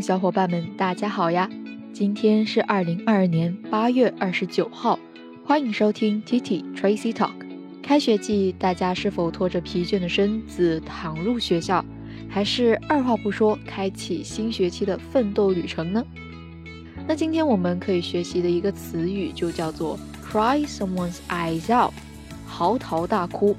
小伙伴们，大家好呀！今天是二零二二年八月二十九号，欢迎收听 T T Tracy Talk。开学季，大家是否拖着疲倦的身子躺入学校，还是二话不说开启新学期的奋斗旅程呢？那今天我们可以学习的一个词语就叫做 cry someone's eyes out，嚎啕大哭。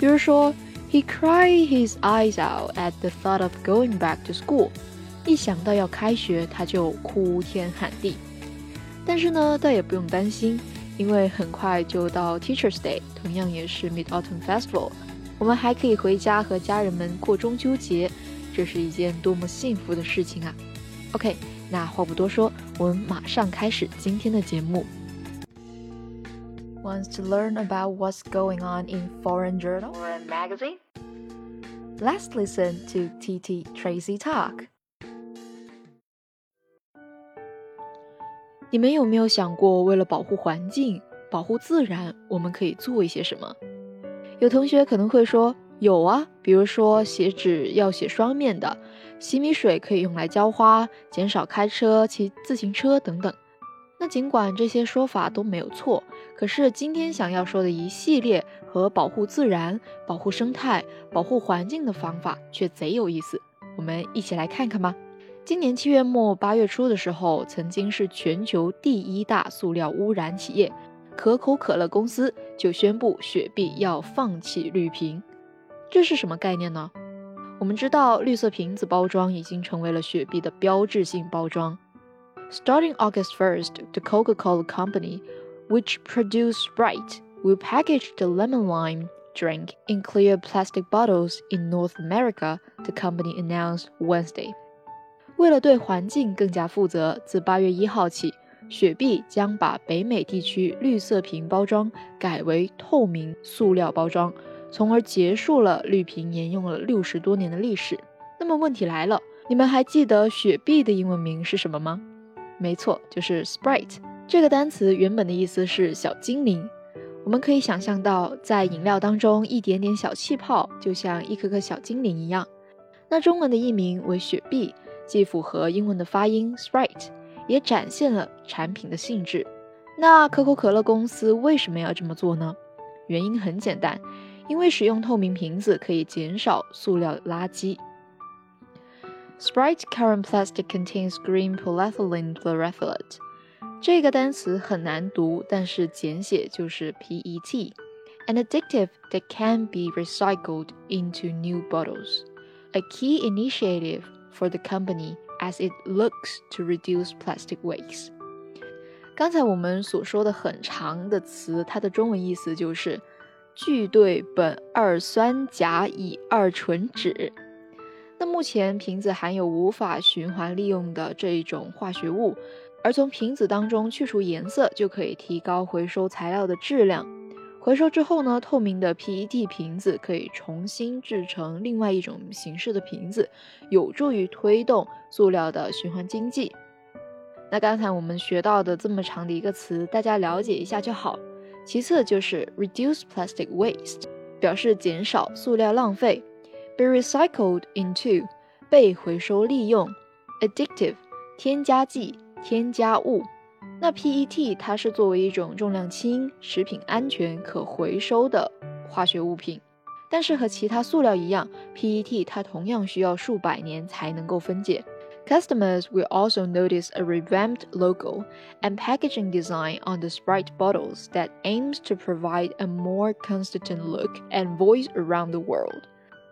比如说，He cried his eyes out at the thought of going back to school。一想到要开学，他就哭天喊地。但是呢，倒也不用担心，因为很快就到 Teachers Day，同样也是 Mid Autumn Festival，我们还可以回家和家人们过中秋节，这是一件多么幸福的事情啊！OK，那话不多说，我们马上开始今天的节目。Wants to learn about what's going on in foreign journal or magazine? Let's listen to TT Tracy talk. 你们有没有想过，为了保护环境、保护自然，我们可以做一些什么？有同学可能会说，有啊，比如说写纸要写双面的，洗米水可以用来浇花，减少开车、骑自行车等等。那尽管这些说法都没有错，可是今天想要说的一系列和保护自然、保护生态、保护环境的方法却贼有意思，我们一起来看看吧。今年七月末八月初的时候，曾经是全球第一大塑料污染企业可口可乐公司就宣布雪碧要放弃绿瓶。这是什么概念呢？我们知道绿色瓶子包装已经成为了雪碧的标志性包装。Starting August 1st, the Coca-Cola Company, which produced Sprite, will package the lemon lime drink in clear plastic bottles in North America, the company announced Wednesday. 为了对环境更加负责，自八月一号起，雪碧将把北美地区绿色瓶包装改为透明塑料包装，从而结束了绿瓶沿用了六十多年的历史。那么问题来了，你们还记得雪碧的英文名是什么吗？没错，就是 Sprite。这个单词原本的意思是小精灵。我们可以想象到，在饮料当中一点点小气泡，就像一颗颗小精灵一样。那中文的译名为雪碧。既符合英文的发音 Sprite，也展现了产品的性质。那可口可乐公司为什么要这么做呢？原因很简单，因为使用透明瓶子可以减少塑料垃圾。Sprite current plastic contains green polyethylene chlorothalate。这个单词很难读，但是简写就是 PET，an additive that can be recycled into new bottles. A key initiative for the company as it looks to reduce plastic waste。刚才我们所说的很长的词，它的中文意思就是聚对苯二酸甲乙二醇酯。那目前瓶子含有无法循环利用的这一种化学物，而从瓶子当中去除颜色，就可以提高回收材料的质量。回收之后呢，透明的 PET 瓶子可以重新制成另外一种形式的瓶子，有助于推动塑料的循环经济。那刚才我们学到的这么长的一个词，大家了解一下就好。其次就是 reduce plastic waste，表示减少塑料浪费。be recycled into，被回收利用。addictive，添加剂、添加物。那 PET 它是作为一种重量轻、食品安全、可回收的化学物品，但是和其他塑料一样，PET 它同样需要数百年才能够分解。Customers will also notice a revamped logo and packaging design on the Sprite bottles that aims to provide a more consistent look and voice around the world.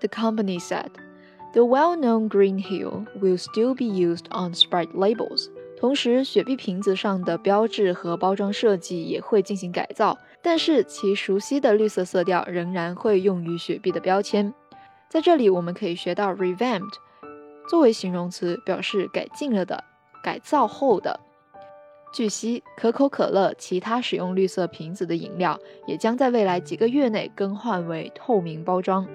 The company said. The well-known green hill will still be used on Sprite labels. 同时，雪碧瓶子上的标志和包装设计也会进行改造，但是其熟悉的绿色色调仍然会用于雪碧的标签。在这里，我们可以学到 revamped 作为形容词，表示改进了的、改造后的。据悉，可口可乐其他使用绿色瓶子的饮料也将在未来几个月内更换为透明包装。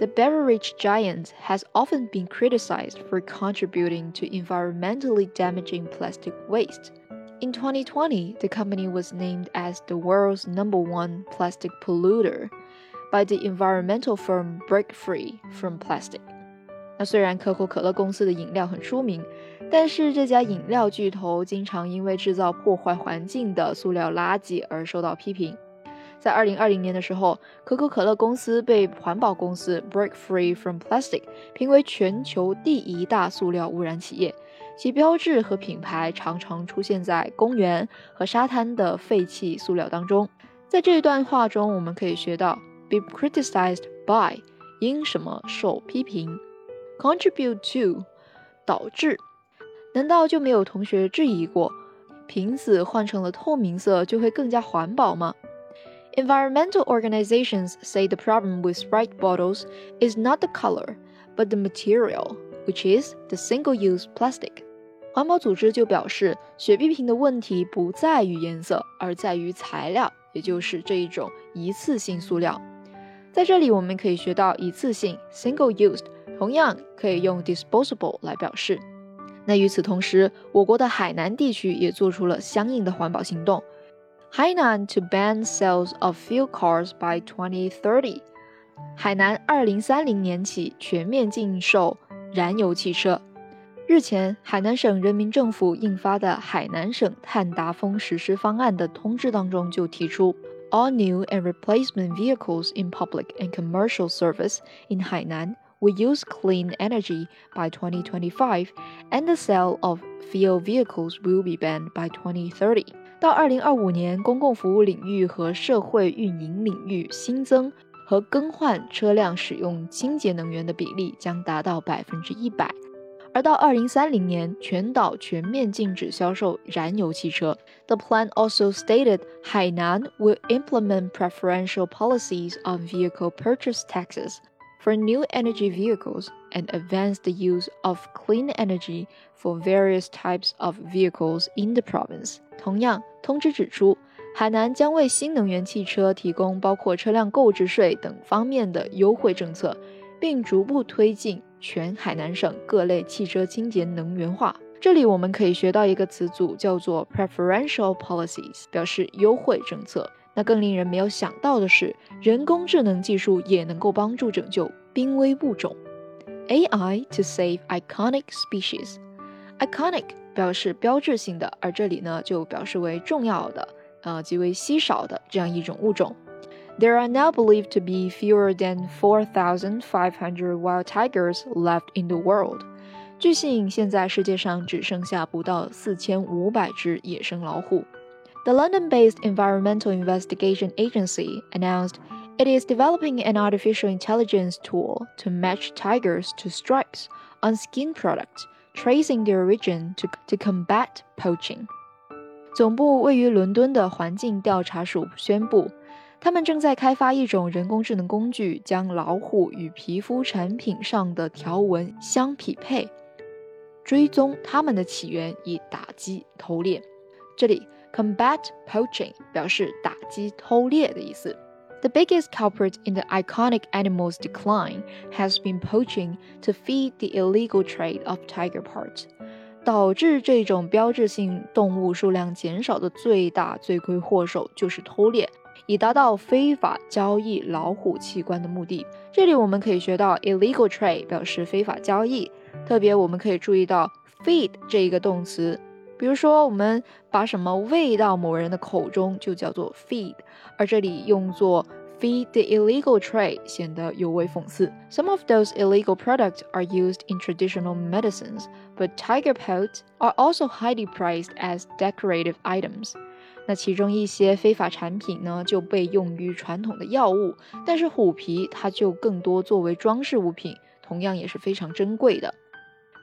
The beverage giant has often been criticized for contributing to environmentally damaging plastic waste. In 2020, the company was named as the world's number one plastic polluter by the environmental firm Break Free from Plastic. 那虽然可口可乐公司的饮料很出名，但是这家饮料巨头经常因为制造破坏环境的塑料垃圾而受到批评。 在二零二零年的时候，可口可乐公司被环保公司 Break Free from Plastic 评为全球第一大塑料污染企业，其标志和品牌常常出现在公园和沙滩的废弃塑料当中。在这一段话中，我们可以学到 be criticized by 因什么受批评，contribute to 导致。难道就没有同学质疑过，瓶子换成了透明色就会更加环保吗 ？Environmental organizations say the problem with Sprite bottles is not the color, but the material, which is the single-use plastic. 环保组织就表示，雪碧瓶的问题不在于颜色，而在于材料，也就是这一种一次性塑料。在这里，我们可以学到一次性 （single-used），同样可以用 disposable 来表示。那与此同时，我国的海南地区也做出了相应的环保行动。 Hainan to ban sales of fuel cars by 2030。海南二零三零年起全面禁售燃油汽车。日前，海南省人民政府印发的《海南省碳达峰实施方案》的通知当中就提出，all new and replacement vehicles in public and commercial service in Hainan will use clean energy by 2025, and the sale of fuel vehicles will be banned by 2030。 到二零二五年，公共服务领域和社会运营领域新增和更换车辆使用清洁能源的比例将达到百分之一百，而到二零三零年，全岛全面禁止销售燃油汽车。The plan also stated Hainan will implement preferential policies on vehicle purchase taxes for new energy vehicles and advance the use of clean energy for various types of vehicles in the province. 同样， 通知指出，海南将为新能源汽车提供包括车辆购置税等方面的优惠政策，并逐步推进全海南省各类汽车清洁能源化。这里我们可以学到一个词组，叫做 preferential policies，表示优惠政策。那更令人没有想到的是，人工智能技术也能够帮助拯救濒危物种。AI to save iconic species. Iconic 表示标志性的，而这里呢就表示为重要的，呃，极为稀少的这样一种物种。There are now believed to be fewer than 4,500 wild tigers left in the world。据信，现在世界上只剩下不到四千五百只野生老虎。The London-based Environmental Investigation Agency announced it is developing an artificial intelligence tool to match tigers to stripes on skin products tracing the origin to to combat poaching。总部位于伦敦的环境调查署宣布，他们正在开发一种人工智能工具，将老虎与皮肤产品上的条纹相匹配，追踪它们的起源，以打击偷猎。这里 combat poaching 表示打击偷猎的意思。The biggest culprit in the iconic animal's decline has been poaching to feed the illegal trade of tiger parts. 导致这种标志性动物数量减少的最大罪魁祸首就是偷猎，以达到非法交易老虎器官的目的。这里我们可以学到 illegal trade 表示非法交易，特别我们可以注意到 feed 这一个动词， 比如说我们把什么喂到某人的口中就叫做 feed，而这里用作 feed the illegal trade 显得尤为讽刺。Some of those illegal products are used in traditional medicines, but tiger pelts are also highly prized as decorative items. 那其中一些非法产品呢，就被用于传统的药物，但是虎皮它就更多作为装饰物品，同样也是非常珍贵的。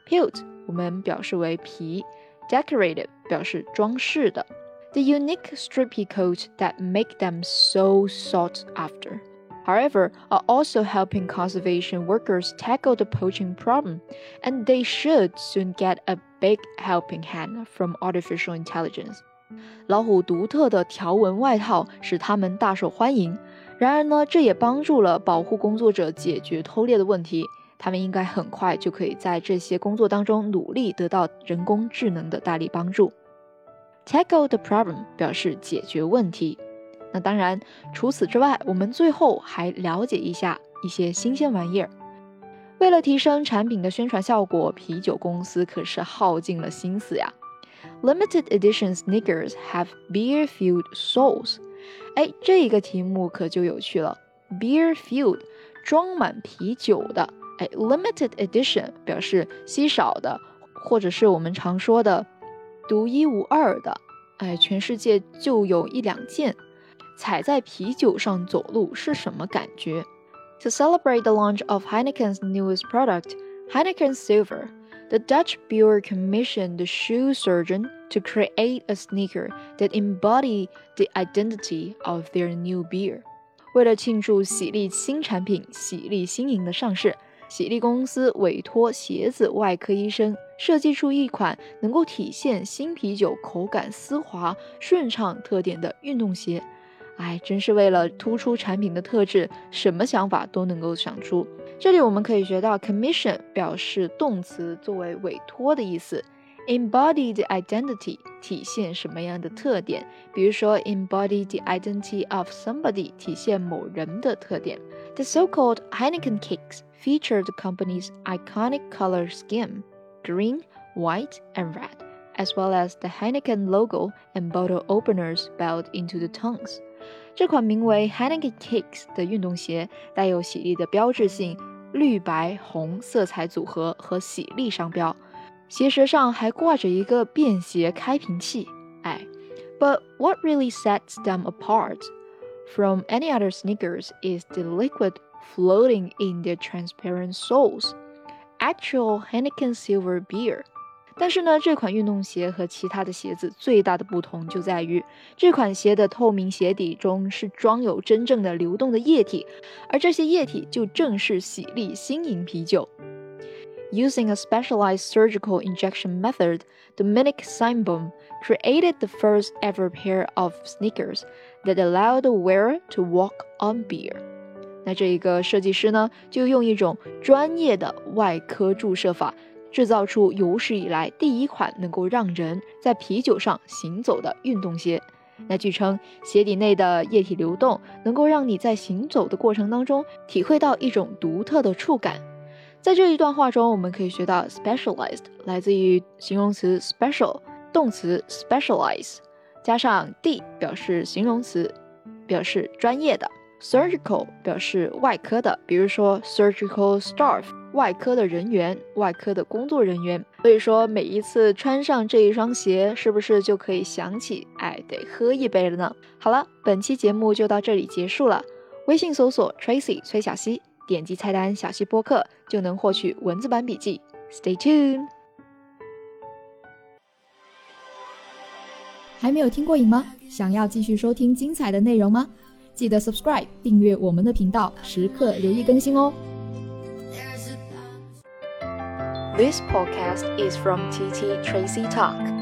Pelt 我们表示为皮 ，decorative 表示装饰的。the unique stripy coat that make them so sought after. However, are also helping conservation workers tackle the poaching problem, and they should soon get a big helping hand from artificial intelligence. 老虎独特的条纹外套使它们大受欢迎。然而呢，这也帮助了保护工作者解决偷猎的问题。 他们应该很快就可以在这些工作当中努力得到人工智能的大力帮助。Tackle the problem 表示解决问题。那当然，除此之外，我们最后还了解一下一些新鲜玩意儿。为了提升产品的宣传效果，啤酒公司可是耗尽了心思呀。Limited edition sneakers have beer-filled soles。哎，这个题目可就有趣了。Beer-filled，装满啤酒的。哎，limited edition 表示稀少的，或者是我们常说的独一无二的。哎，全世界就有一两件。踩在啤酒上走路是什么感觉？To celebrate the launch of Heineken's newest product, Heineken Silver, the Dutch brewer commissioned the shoe surgeon to create a sneaker that embodied the identity of their new beer. 为了庆祝喜力新产品喜力新颖的上市， 喜力公司委托鞋子外科医生设计出一款能够体现新啤酒口感丝滑、顺畅特点的运动鞋。哎，真是为了突出产品的特质，什么想法都能够想出。这里我们可以学到 commission 表示动词，作为委托的意思。embody the identity 体现什么样的特点？比如说 embody the identity of somebody 体现某人的特点。The so-called Heineken cakes feature the company's iconic color scheme: green, white, and red, as well as the Heineken logo and bottle openers built into the tongues. 这款名为 Heineken Kicks 的运动鞋带有喜力的标志性绿白红色彩组合和喜力商标， 鞋舌上还挂着一个便携开瓶器。哎，But what really sets them apart from any other sneakers is the liquid floating in their transparent soles, actual Heineken Silver beer. 但是呢，这款运动鞋和其他的鞋子最大的不同就在于，这款鞋的透明鞋底中是装有真正的流动的液体，而这些液体就正是喜力新颖啤酒。Using a specialized surgical injection method, Dominic Simbaum created the first ever pair of sneakers that allowed the wearer to walk on beer。那这一个设计师呢，就用一种专业的外科注射法。制造出有史以来第一款能够让人在啤酒上行走的运动鞋。那据称，鞋底内的液体流动能够让你在行走的过程当中体会到一种独特的触感。 在这一段话中，我们可以学到 specialized 来自于形容词 special，动词 specialize，加上 d 表示形容词，表示专业的。surgical 表示外科的，比如说 surgical staff。外科的人员，外科的工作人员。所以说，每一次穿上这一双鞋，是不是就可以想起，哎，得喝一杯了呢？好了，本期节目就到这里结束了。微信搜索 Tracy 崔小溪，点击菜单小溪播客，就能获取文字版笔记。Stay tuned。还没有听过瘾吗？想要继续收听精彩的内容吗？记得 subscribe 订阅我们的频道，时刻留意更新哦。This podcast is from TT Tracy Talk.